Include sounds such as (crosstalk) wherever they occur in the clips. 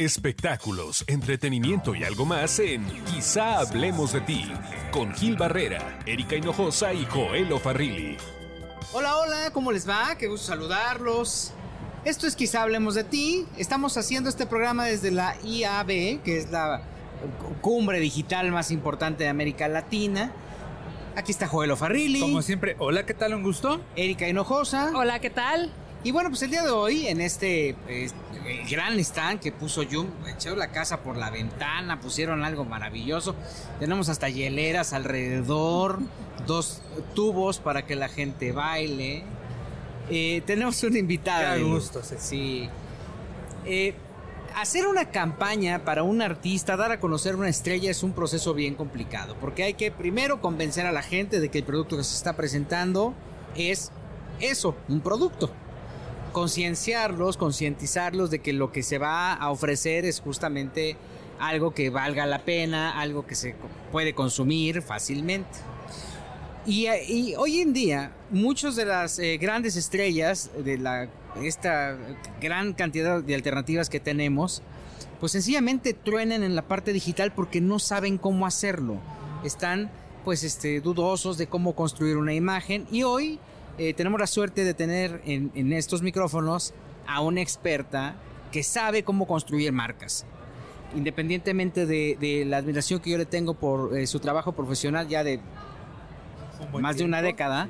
Espectáculos, entretenimiento y algo más en Quizá hablemos de ti, con Gil Barrera, Erika Hinojosa y Joel Farrilli. Hola, hola, ¿cómo les va? Qué gusto saludarlos. Esto es Quizá hablemos de ti. Estamos haciendo este programa desde la IAB, que es la cumbre digital más importante de América Latina. Aquí está Joel Farrilli. Como siempre, hola, ¿qué tal? ¿Un gusto? Erika Hinojosa. Hola, ¿qué tal? Y bueno, pues el día de hoy, en este gran stand que puso Jum, echaron la casa por la ventana, pusieron algo maravilloso. Tenemos hasta hieleras alrededor, dos tubos para que la gente baile. Eh, tenemos una invitada. Qué gusto, sí. sí. Eh, hacer una campaña para un artista, dar a conocer una estrella es un proceso bien complicado, porque hay que primero convencer a la gente de que el producto que se está presentando es eso, un producto concienciarlos, concientizarlos de que lo que se va a ofrecer es justamente algo que valga la pena, algo que se puede consumir fácilmente. Y, hoy en día, muchas de las eh, grandes estrellas de la, esta gran cantidad de alternativas que tenemos, pues sencillamente truenan en la parte digital porque no saben cómo hacerlo. Están pues este, dudosos de cómo construir una imagen y hoy eh, tenemos la suerte de tener en, estos micrófonos a una experta que sabe cómo construir marcas. Independientemente de, la admiración que yo le tengo por eh, su trabajo profesional ya de más de una década,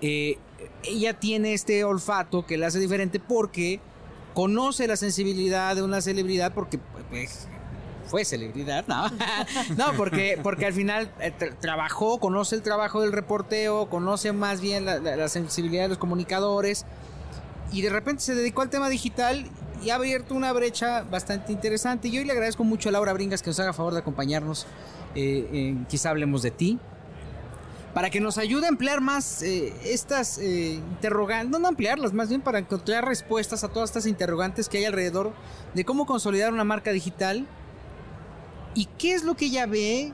eh, ella tiene este olfato que la hace diferente porque conoce la sensibilidad de una celebridad porque pues, fue celebridad, ¿no? (laughs) no, porque, porque al final eh, trabajó, conoce el trabajo del reporteo, conoce más bien la, sensibilidad de los comunicadores y de repente se dedicó al tema digital y ha abierto una brecha bastante interesante. Y hoy le agradezco mucho a Laura Bringas que nos haga favor de acompañarnos. Eh, quizá hablemos de ti. Para que nos ayude a emplear más eh, estas interrogantes, no, no ampliarlas, más bien para encontrar respuestas a todas estas interrogantes que hay alrededor de cómo consolidar una marca digital ¿Y qué es lo que ella ve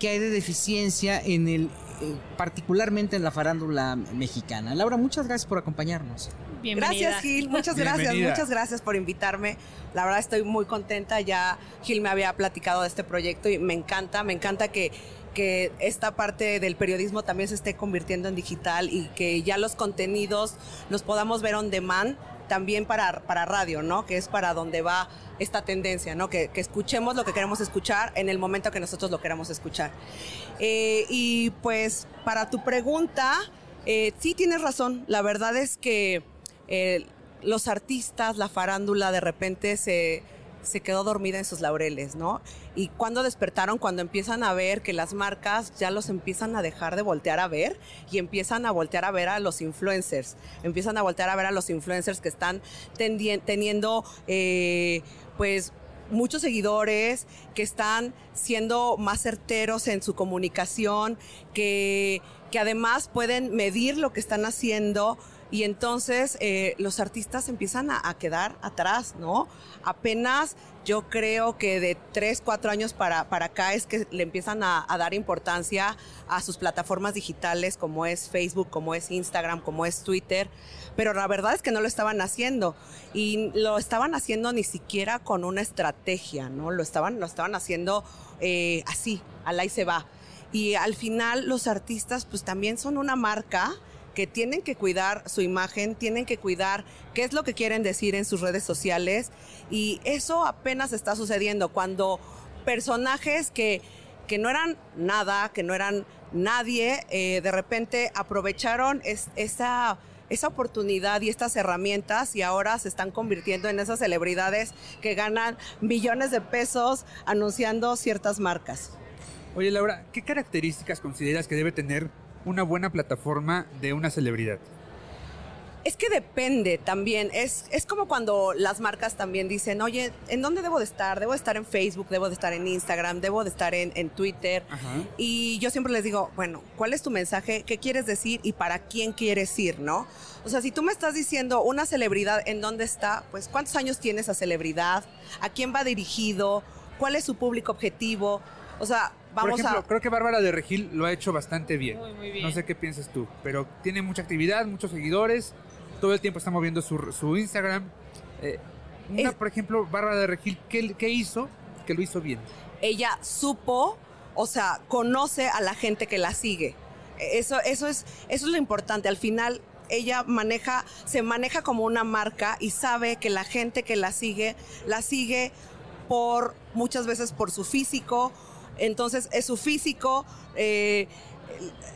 que hay de deficiencia en el eh, particularmente en la farándula mexicana. Laura, muchas gracias por acompañarnos. Bienvenida. Gracias, Gil. Muchas gracias, muchas gracias por invitarme. La verdad estoy muy contenta. Ya Gil me había platicado de este proyecto y me encanta, me encanta que que esta parte del periodismo también se esté convirtiendo en digital y que ya los contenidos los podamos ver on demand también para, para radio, ¿no? Que es para donde va esta tendencia, ¿no? Que, escuchemos lo que queremos escuchar en el momento que nosotros lo queramos escuchar. Eh, y pues para tu pregunta, eh, sí tienes razón. La verdad es que eh, los artistas, la farándula, de repente se se quedó dormida en sus laureles, ¿no? Y cuando despertaron, cuando empiezan a ver que las marcas ya los empiezan a dejar de voltear a ver y empiezan a voltear a ver a los influencers, empiezan a voltear a ver a los influencers que están teniendo, pues, muchos seguidores, que están siendo más certeros en su comunicación, que, que además pueden medir lo que están haciendo y entonces eh, los artistas empiezan a, quedar atrás, ¿no? Apenas yo creo que de tres, cuatro años para, para acá es que le empiezan a, dar importancia a sus plataformas digitales como es Facebook, como es Instagram, como es Twitter, pero la verdad es que no lo estaban haciendo y lo estaban haciendo ni siquiera con una estrategia, ¿no? Lo estaban, lo estaban haciendo eh, así, al ahí se va. Y al final los artistas pues también son una marca que tienen que cuidar su imagen, tienen que cuidar qué es lo que quieren decir en sus redes sociales y eso apenas está sucediendo cuando personajes que, que no eran nada, que no eran nadie, eh, de repente aprovecharon esa esa oportunidad y estas herramientas y ahora se están convirtiendo en esas celebridades que ganan millones de pesos anunciando ciertas marcas. Oye Laura, ¿qué características consideras que debe tener una buena plataforma de una celebridad? Es que depende también. Es, es como cuando las marcas también dicen, oye, ¿en dónde debo de estar? Debo de estar en Facebook, debo de estar en Instagram, debo de estar en, en Twitter. Y yo siempre les digo, bueno, ¿cuál es tu mensaje? ¿Qué quieres decir? ¿Y para quién quieres ir? ¿No? O sea, si tú me estás diciendo una celebridad, ¿en dónde está? Pues ¿cuántos años tiene esa celebridad? ¿A quién va dirigido? ¿Cuál es su público objetivo? O sea, vamos Por ejemplo, a... creo que Bárbara de Regil lo ha hecho bastante bien. Muy, bien. No sé qué piensas tú, pero tiene mucha actividad, muchos seguidores, todo el tiempo está moviendo su, su Instagram. Eh, por ejemplo, Bárbara de Regil, ¿qué, ¿qué hizo que lo hizo bien? Ella supo, o sea, conoce a la gente que la sigue. Eso, eso, es, eso es lo importante. Al final, ella maneja, se maneja como una marca y sabe que la gente que la sigue, la sigue por muchas veces por su físico. Entonces es su físico. Eh,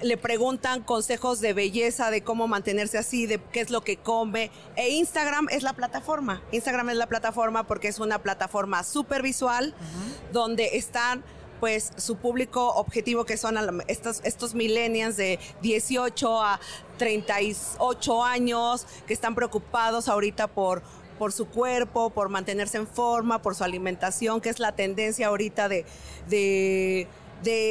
le preguntan consejos de belleza, de cómo mantenerse así, de qué es lo que come. E Instagram es la plataforma. Instagram es la plataforma porque es una plataforma súper visual donde están pues su público objetivo que son estos, estos millennials de 18 a 38 años que están preocupados ahorita por, por su cuerpo, por mantenerse en forma, por su alimentación, que es la tendencia ahorita de, de,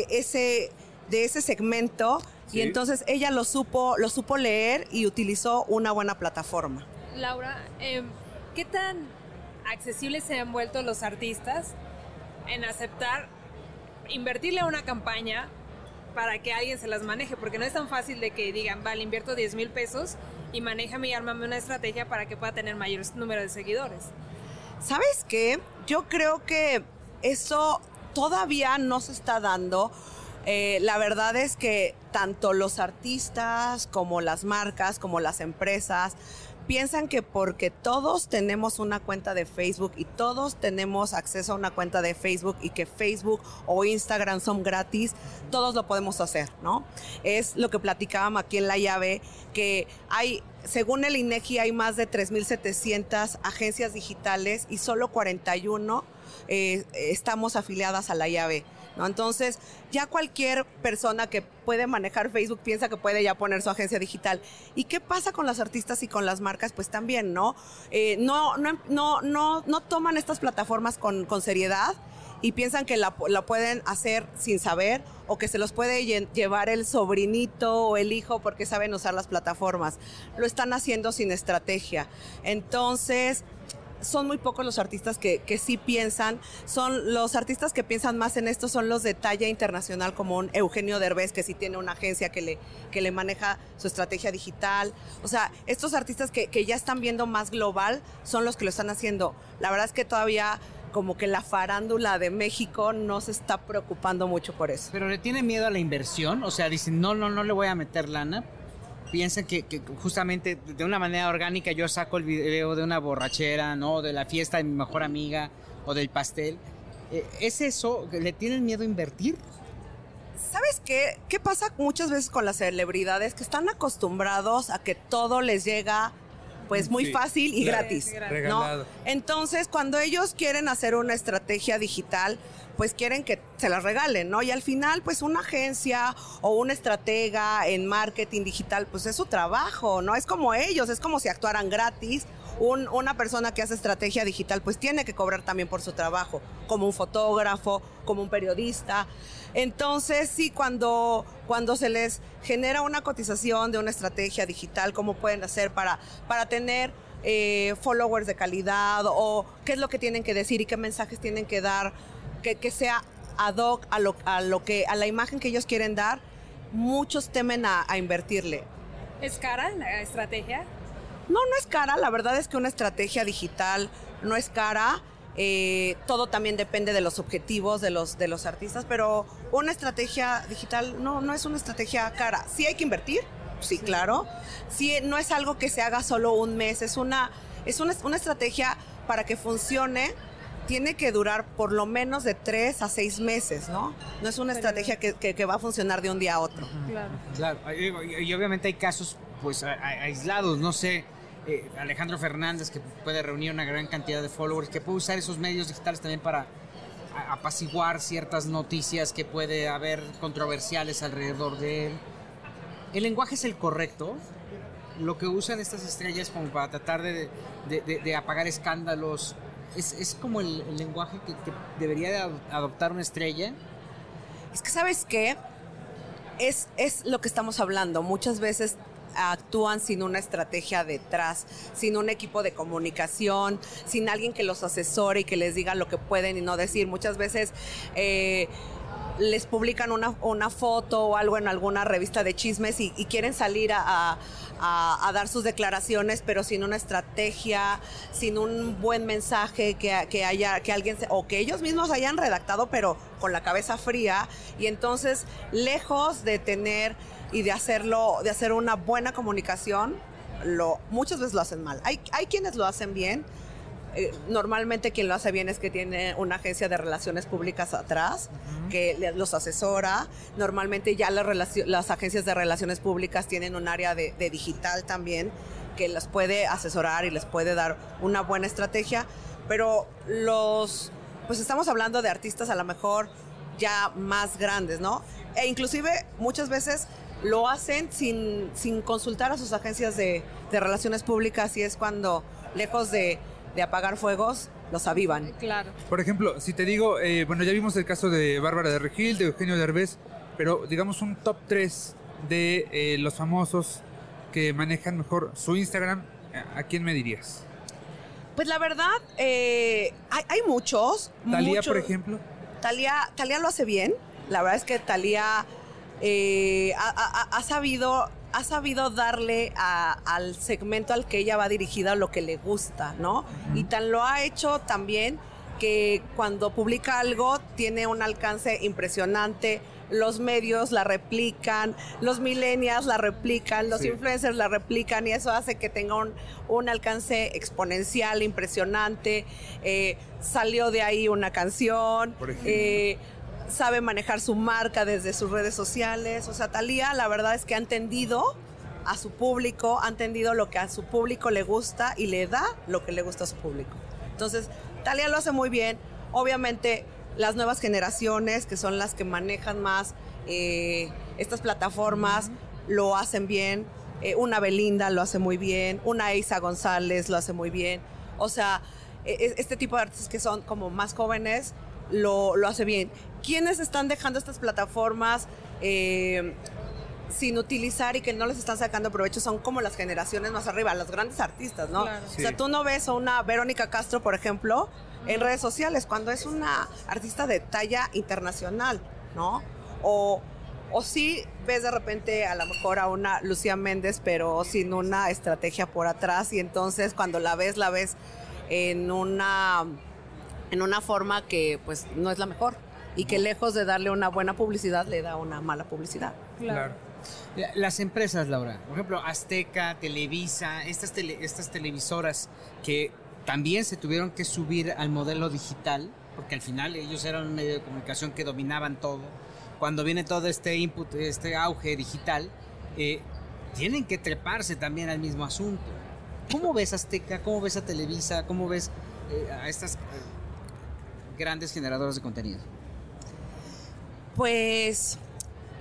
ese, de ese segmento. Y entonces ella lo supo, lo supo leer y utilizó una buena plataforma. Laura, em, ¿qué tan accesibles se han vuelto los artistas en aceptar invertirle a una campaña para que alguien se las maneje, porque no es tan fácil de que digan, vale, invierto 10 mil pesos y manéjame y ármame una estrategia para que pueda tener mayor número de seguidores. ¿Sabes qué? Yo creo que eso todavía no se está dando. Eh, la verdad es que tanto los artistas como las marcas, como las empresas, piensan que porque todos tenemos una cuenta de Facebook y todos tenemos acceso a una cuenta de Facebook y que Facebook o Instagram son gratis, todos lo podemos hacer, ¿no? Es lo que platicábamos aquí en la llave, que hay, según el INEGI, hay más de 3.700 agencias digitales y solo 41 eh, estamos afiliadas a la llave. Entonces, ya cualquier persona que puede manejar Facebook piensa que puede ya poner su agencia digital. ¿Y qué pasa con los artistas y con las marcas? Pues también, ¿no? Eh, no, no, no, no, no toman estas plataformas con, con seriedad y piensan que la, pueden hacer sin saber o que se los puede llevar el sobrinito o el hijo porque saben usar las plataformas. Lo están haciendo sin estrategia. Entonces, son muy pocos los artistas que, que, sí piensan. Son los artistas que piensan más en esto son los de talla internacional, como un Eugenio Derbez, que sí tiene una agencia que le, que le maneja su estrategia digital. O sea, estos artistas que, que ya están viendo más global son los que lo están haciendo. La verdad es que todavía como que la farándula de México no se está preocupando mucho por eso. Pero le tiene miedo a la inversión, o sea, dicen, no, no, no le voy a meter lana piensen que, justamente de una manera orgánica yo saco el video de una borrachera, ¿no? De la fiesta de mi mejor amiga o del pastel. Eh, ¿Es eso? ¿Le tienen miedo a invertir? ¿Sabes qué? ¿Qué pasa muchas veces con las celebridades que están acostumbrados a que todo les llega pues muy fácil y gratis, ¿no? Entonces, cuando ellos quieren hacer una estrategia digital, pues quieren que se las regalen, ¿no? Y al final, pues una agencia o una estratega en marketing digital, pues es su trabajo, ¿no? Es como ellos, es como si actuaran gratis. Una persona que hace estrategia digital, pues tiene que cobrar también por su trabajo, como un fotógrafo, como un periodista. Entonces, sí, cuando, cuando se les genera una cotización de una estrategia digital, ¿cómo pueden hacer para, para tener eh, followers de calidad o qué es lo que tienen que decir y qué mensajes tienen que dar que, sea ad hoc a lo, a lo que, a la imagen que ellos quieren dar, muchos temen a, invertirle. ¿Es cara la estrategia? No, no es cara. La verdad es que una estrategia digital no es cara. Eh, todo también depende de los objetivos de los, de los artistas, pero una estrategia digital no, no es una estrategia cara. Sí hay que invertir, sí, claro. Sí, no es algo que se haga solo un mes, es una, es una, una estrategia para que funcione tiene que durar por lo menos de tres a seis meses, ¿no? No es una estrategia que, va a funcionar de un día a otro. Claro. claro. Y, obviamente hay casos pues aislados, no sé, eh, Alejandro Fernández que puede reunir una gran cantidad de followers, que puede usar esos medios digitales también para apaciguar ciertas noticias que puede haber controversiales alrededor de él. ¿El lenguaje es el correcto? Lo que usan estas estrellas como para tratar de, de apagar escándalos es, como el, lenguaje que, debería adoptar una estrella. Es que, ¿sabes qué? Es, es lo que estamos hablando. Muchas veces actúan sin una estrategia detrás, sin un equipo de comunicación, sin alguien que los asesore y que les diga lo que pueden y no decir. Muchas veces eh, les publican una, una foto o algo en alguna revista de chismes y, quieren salir a, dar sus declaraciones, pero sin una estrategia, sin un buen mensaje que, que haya, que alguien, o que ellos mismos hayan redactado, pero con la cabeza fría. Y entonces, lejos de tener y de hacerlo, de hacer una buena comunicación, lo, muchas veces lo hacen mal. Hay, hay quienes lo hacen bien, eh, normalmente quien lo hace bien es que tiene una agencia de relaciones públicas atrás que los asesora. Normalmente ya las, agencias de relaciones públicas tienen un área de, digital también que les puede asesorar y les puede dar una buena estrategia. Pero los, pues estamos hablando de artistas a lo mejor ya más grandes, ¿no? E inclusive muchas veces lo hacen sin, sin consultar a sus agencias de, de relaciones públicas y es cuando, lejos de de apagar fuegos, los avivan. Claro. Por ejemplo, si te digo, eh, bueno, ya vimos el caso de Bárbara de Regil, de Eugenio Derbez, pero digamos un top 3 de eh, los famosos que manejan mejor su Instagram, ¿a quién me dirías? Pues la verdad, eh, hay, muchos. Talía, por ejemplo. Talía, Talía lo hace bien. La verdad es que Talía ha, sabido ha sabido darle al segmento al que ella va dirigida lo que le gusta, ¿no? Y tan lo ha hecho también que cuando publica algo tiene un alcance impresionante. Los medios la replican, los millennials la replican, los influencers la replican y eso hace que tenga un, alcance exponencial, impresionante. Eh, salió de ahí una canción. Por eh, sabe manejar su marca desde sus redes sociales. O sea, Talía, la verdad es que ha entendido a su público, ha entendido lo que a su público le gusta y le da lo que le gusta a su público. Entonces, Talía lo hace muy bien. Obviamente, las nuevas generaciones, que son las que manejan más eh, estas plataformas, lo hacen bien. Eh, una Belinda lo hace muy bien. Una Isa González lo hace muy bien. O sea, e, e, este tipo de artistas que son como más jóvenes lo, lo hace bien. ¿Quiénes están dejando estas plataformas eh, sin utilizar y que no les están sacando provecho? Son como las generaciones más arriba, los grandes artistas, ¿no? O sea, tú no ves a una Verónica Castro, por ejemplo, en redes sociales, cuando es una artista de talla internacional, ¿no? O, o sí ves de repente a lo mejor a una Lucía Méndez, pero sin una estrategia por atrás, y entonces cuando la ves, la ves en una en una forma que pues no es la mejor y que lejos de darle una buena publicidad le da una mala publicidad. Claro. Las empresas, Laura, por ejemplo, Azteca, Televisa, estas, estas televisoras que también se tuvieron que subir al modelo digital, porque al final ellos eran un medio de comunicación que dominaban todo. Cuando viene todo este input, este auge digital, eh, tienen que treparse también al mismo asunto. ¿Cómo ves Azteca? ¿Cómo ves a Televisa? ¿Cómo ves eh, a estas eh, grandes generadores de contenido? Pues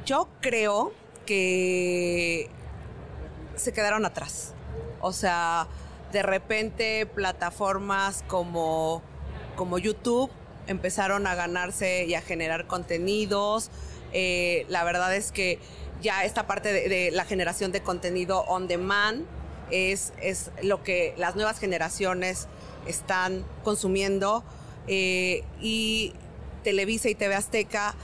yo creo que se quedaron atrás. O sea, de repente plataformas como, como YouTube empezaron a ganarse y a generar contenidos. Eh, la verdad es que ya esta parte de, la generación de contenido on demand es, es lo que las nuevas generaciones están consumiendo eh, y Televisa y TV Azteca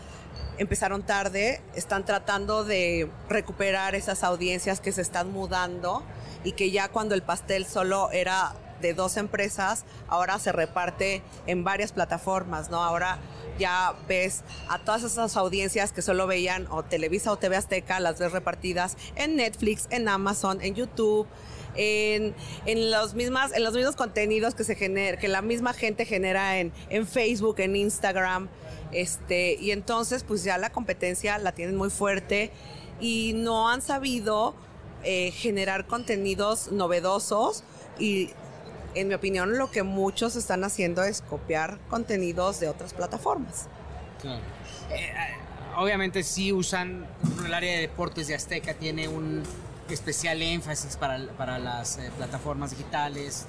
empezaron tarde, están tratando de recuperar esas audiencias que se están mudando y que ya cuando el pastel solo era de dos empresas, ahora se reparte en varias plataformas, ¿no? Ahora ya ves a todas esas audiencias que solo veían o Televisa o TV Azteca, las ves repartidas en Netflix, en Amazon, en YouTube, en, los mismas, en los mismos contenidos que se genera, que la misma gente genera en, en Facebook, en Instagram. Este, y entonces, pues ya la competencia la tienen muy fuerte y no han sabido eh, generar contenidos novedosos y en mi opinión lo que muchos están haciendo es copiar contenidos de otras plataformas. Claro. Eh, eh, obviamente sí usan, el área de deportes de Azteca tiene un, especial énfasis para, para las eh, plataformas digitales,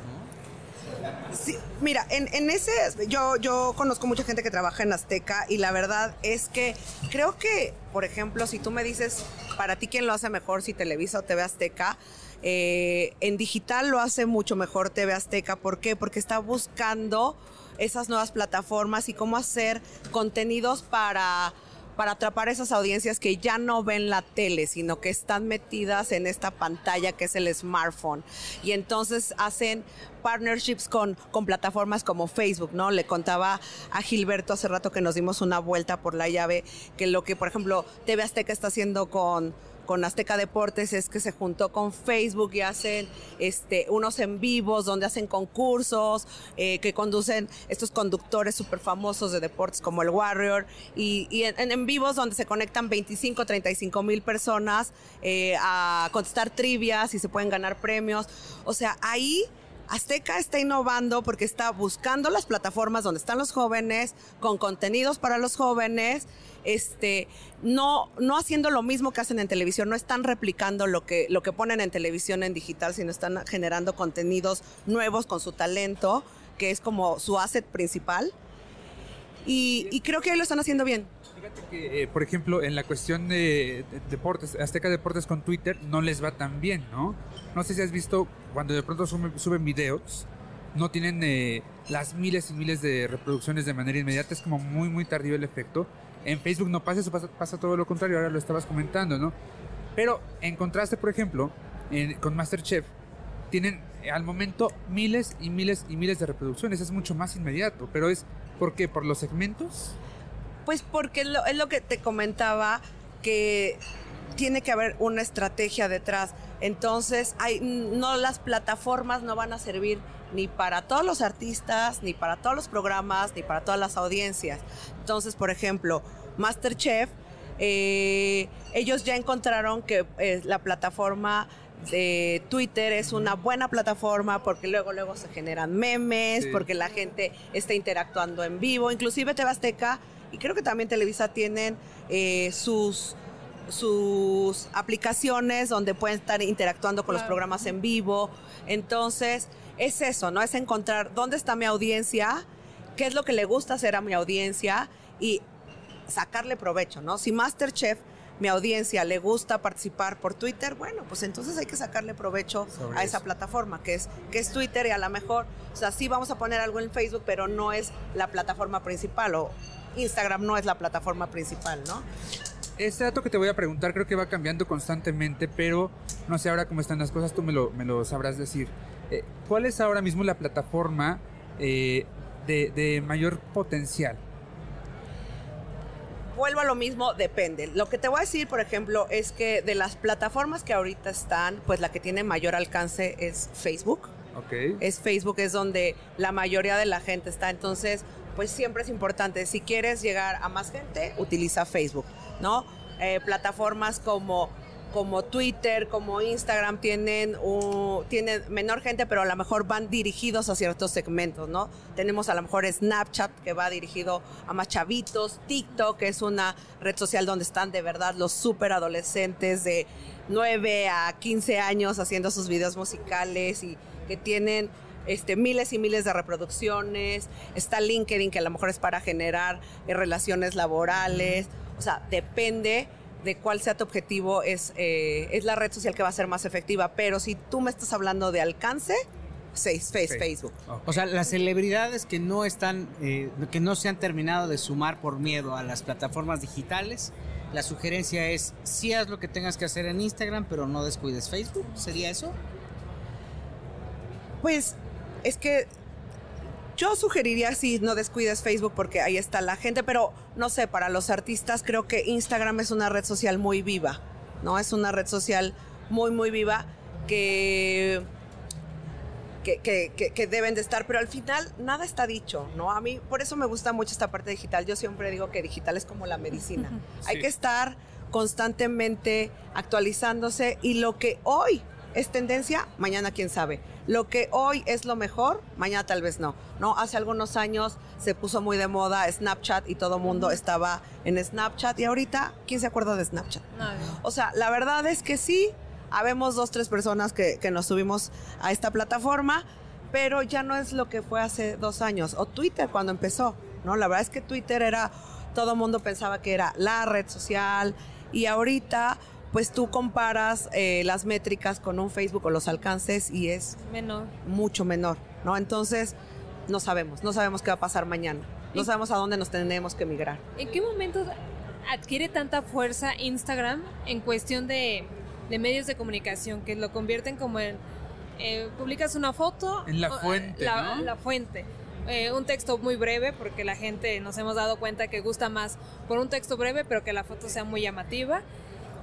Sí, mira, en, en, ese, yo, yo conozco mucha gente que trabaja en Azteca y la verdad es que creo que, por ejemplo, si tú me dices, para ti quién lo hace mejor, si Televisa o TV Azteca, eh, en digital lo hace mucho mejor TV Azteca. ¿Por qué? Porque está buscando esas nuevas plataformas y cómo hacer contenidos para para atrapar esas audiencias que ya no ven la tele, sino que están metidas en esta pantalla que es el smartphone. Y entonces hacen partnerships con, con plataformas como Facebook, ¿no? Le contaba a Gilberto hace rato que nos dimos una vuelta por la llave, que lo que, por ejemplo, TV Azteca está haciendo con con Azteca Deportes es que se juntó con Facebook y hacen este, unos en vivos donde hacen concursos eh, que conducen estos conductores súper famosos de deportes como el Warrior y, en, en, vivos donde se conectan 25, 35 mil personas eh, a contestar trivias y se pueden ganar premios. O sea, ahí... Azteca está innovando porque está buscando las plataformas donde están los jóvenes, con contenidos para los jóvenes, este, no, no haciendo lo mismo que hacen en televisión, no están replicando lo que, lo que ponen en televisión en digital, sino están generando contenidos nuevos con su talento, que es como su asset principal. Y, creo que ahí lo están haciendo bien. Fíjate que, eh, por ejemplo, en la cuestión de, deportes, Azteca Deportes con Twitter no les va tan bien, ¿no? No sé si has visto cuando de pronto suben, videos, no tienen eh, las miles y miles de reproducciones de manera inmediata, es como muy, muy tardío el efecto. En Facebook no pasa eso, pasa, todo lo contrario, ahora lo estabas comentando, ¿no? Pero en contraste, por ejemplo, con Masterchef, tienen eh, al momento miles y miles y miles de reproducciones, es mucho más inmediato, pero es ¿por qué? ¿Por los segmentos? Pues porque es lo que te comentaba, que tiene que haber una estrategia detrás. Entonces, hay, no las plataformas no van a servir ni para todos los artistas, ni para todos los programas, ni para todas las audiencias. Entonces, por ejemplo, Masterchef, eh, ellos ya encontraron que eh, la plataforma de Twitter es una buena plataforma porque luego luego se generan memes, porque la gente está interactuando en vivo, inclusive Tebasteca y creo que también Televisa tienen eh, sus sus aplicaciones donde pueden estar interactuando con los programas en vivo. Entonces, es eso, ¿no? Es encontrar dónde está mi audiencia, qué es lo que le gusta hacer a mi audiencia y sacarle provecho, ¿no? Si Masterchef, mi audiencia le gusta participar por Twitter, bueno, pues entonces hay que sacarle provecho a esa plataforma que es, que es Twitter y a lo mejor, o sea, sí vamos a poner algo en Facebook, pero no es la plataforma principal o Instagram no es la plataforma principal, ¿no? Este dato que te voy a preguntar creo que va cambiando constantemente, pero no sé ahora cómo están las cosas, tú me lo, me lo sabrás decir. Eh, ¿Cuál es ahora mismo la plataforma eh, de, mayor potencial? Vuelvo a lo mismo, depende. Lo que te voy a decir, por ejemplo, es que de las plataformas que ahorita están, pues la que tiene mayor alcance es Facebook. Okay. Es Facebook, es donde la mayoría de la gente está. Entonces, pues siempre es importante. Si quieres llegar a más gente, utiliza Facebook, ¿no? Eh, plataformas como como Twitter, como Instagram tienen, tienen menor gente, pero a lo mejor van dirigidos a ciertos segmentos, ¿no? Tenemos a lo mejor Snapchat que va dirigido a más chavitos, TikTok que es una red social donde están de verdad los súper adolescentes de 9 a 15 años haciendo sus videos musicales y que tienen este, miles y miles de reproducciones. Está LinkedIn que a lo mejor es para generar eh, relaciones laborales. O sea, depende de cuál sea tu objetivo, es, eh, es la red social que va a ser más efectiva. Pero si tú me estás hablando de alcance, face, Facebook. O sea, las celebridades que no están, eh, que no se han terminado de sumar por miedo a las plataformas digitales, la sugerencia es, sí haz lo que tengas que hacer en Instagram, pero no descuides Facebook. ¿Sería eso? Pues es que yo sugeriría si no descuides Facebook porque ahí está la gente, pero no sé, para los artistas creo que Instagram es una red social muy viva, ¿no? Es una red social muy, muy viva que, que, deben de estar, pero al final nada está dicho, ¿no? A mí por eso me gusta mucho esta parte digital. Yo siempre digo que digital es como la medicina. (laughs) Hay que estar constantemente actualizándose y lo que hoy es tendencia, mañana quién sabe. Lo que hoy es lo mejor, mañana tal vez no. ¿no? Hace algunos años se puso muy de moda Snapchat y todo el mundo estaba en Snapchat y ahorita, ¿quién se acuerda de Snapchat? O sea, la verdad es que sí, habemos dos, tres personas que, que nos subimos a esta plataforma, pero ya no es lo que fue hace dos años. O Twitter cuando empezó, ¿no? La verdad es que Twitter era, todo el mundo pensaba que era la red social y ahorita pues tú comparas eh, las métricas con un Facebook o los alcances y es menor. mucho menor, ¿no? Entonces, no sabemos, no sabemos qué va a pasar mañana, no sabemos a dónde nos tenemos que migrar. ¿En qué momento adquiere tanta fuerza Instagram en cuestión de, medios de comunicación que lo convierten como en eh, publicas una foto en la fuente la, la fuente eh, un texto muy breve porque la gente nos hemos dado cuenta que gusta más por un texto breve pero que la foto sea muy llamativa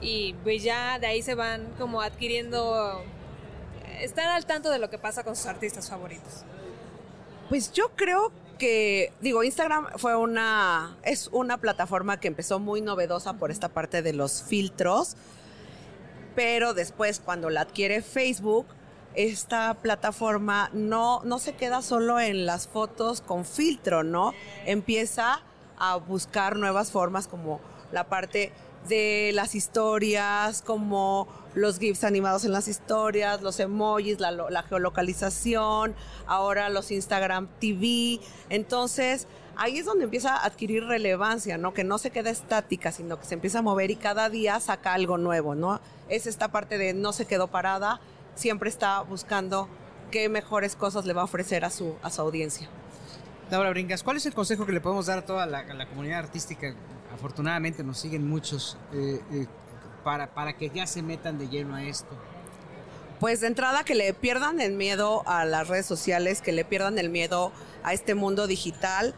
y pues ya de ahí se van como adquiriendo estar al tanto de lo que pasa con sus artistas favoritos. Pues yo creo que, digo, Instagram fue una, es una plataforma que empezó muy novedosa por esta parte de los filtros, pero después cuando la adquiere Facebook, esta plataforma no, no se queda solo en las fotos con filtro, ¿no? Empieza a buscar nuevas formas como la parte de las historias, como los GIFs animados en las historias, los emojis, la, geolocalización, ahora los Instagram TV. Entonces, ahí es donde empieza a adquirir relevancia, ¿no? Que no se queda estática, sino que se empieza a mover y cada día saca algo nuevo, ¿no? Es esta parte de no se quedó parada, siempre está buscando qué mejores cosas le va a ofrecer a su, a su audiencia. Laura Brincas, ¿cuál es el consejo que le podemos dar a toda la, comunidad artística? Afortunadamente nos siguen muchos eh, eh, para, para que ya se metan de lleno a esto. Pues de entrada que le pierdan el miedo a las redes sociales, que le pierdan el miedo a este mundo digital.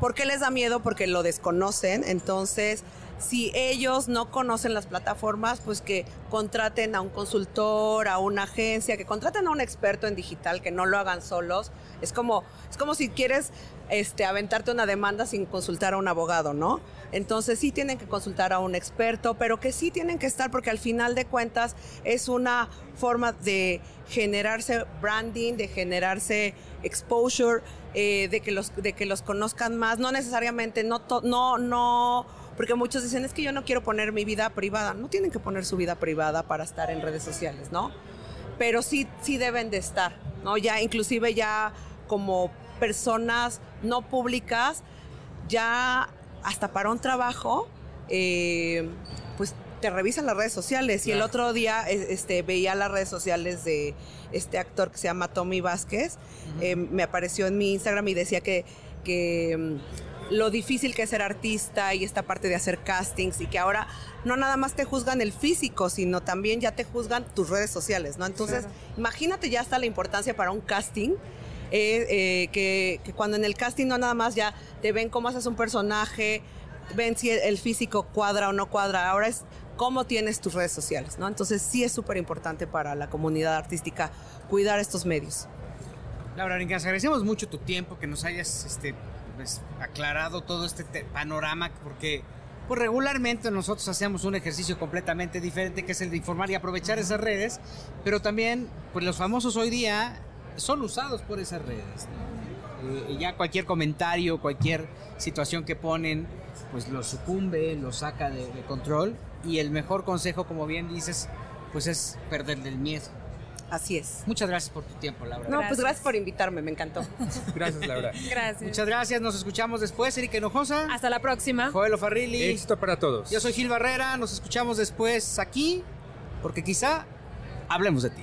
¿Por qué les da miedo? Porque lo desconocen. Entonces, si ellos no conocen las plataformas, pues que contraten a un consultor, a una agencia, que contraten a un experto en digital, que no lo hagan solos. Es como, es como si quieres este, aventarte una demanda sin consultar a un abogado, ¿no? Entonces sí tienen que consultar a un experto, pero que sí tienen que estar porque al final de cuentas es una forma de generarse branding, de generarse exposure, eh, de, que los, de que los conozcan más, no necesariamente, no, no, no porque muchos dicen, es que yo no quiero poner mi vida privada. No tienen que poner su vida privada para estar en redes sociales, ¿no? Pero sí, sí deben de estar, ¿no? Ya inclusive ya como personas no públicas, ya hasta para un trabajo, eh, pues te revisan las redes sociales. Y el otro día e, este, veía las redes sociales de este actor que se llama Tommy Vázquez. Eh, me apareció en mi Instagram y decía que, que lo difícil que es ser artista y esta parte de hacer castings y que ahora no nada más te juzgan el físico, sino también ya te juzgan tus redes sociales, ¿no? Entonces, imagínate ya está la importancia para un casting. Eh, eh, que, cuando en el casting no nada más ya te ven cómo haces un personaje, ven si el, físico cuadra o no cuadra, ahora es cómo tienes tus redes sociales, ¿no? Entonces sí es súper importante para la comunidad artística cuidar estos medios. Laura Rincas, agradecemos mucho tu tiempo, que nos hayas este, pues, aclarado todo este panorama, porque pues, regularmente nosotros hacemos un ejercicio completamente diferente, que es el de informar y aprovechar esas redes, pero también pues los famosos hoy día son usados por esas redes. Eh, ya cualquier comentario, cualquier situación que ponen, pues lo sucumbe, lo saca de, de control, y el mejor consejo, como bien dices, pues es perderle el miedo. Así es. Muchas gracias por tu tiempo, Laura. No, pues gracias por invitarme, me encantó. (laughs) gracias, Laura. Gracias. Muchas gracias, nos escuchamos después, Erika Hinojosa. Hasta la próxima. Joel Farrilli. Éxito para todos. Yo soy Gil Barrera, nos escuchamos después aquí, porque quizá hablemos de ti.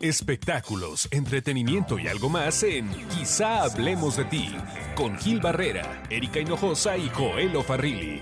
Espectáculos, entretenimiento y algo más en Quizá hablemos de ti, con Gil Barrera, Erika Hinojosa y Joel Farrilli.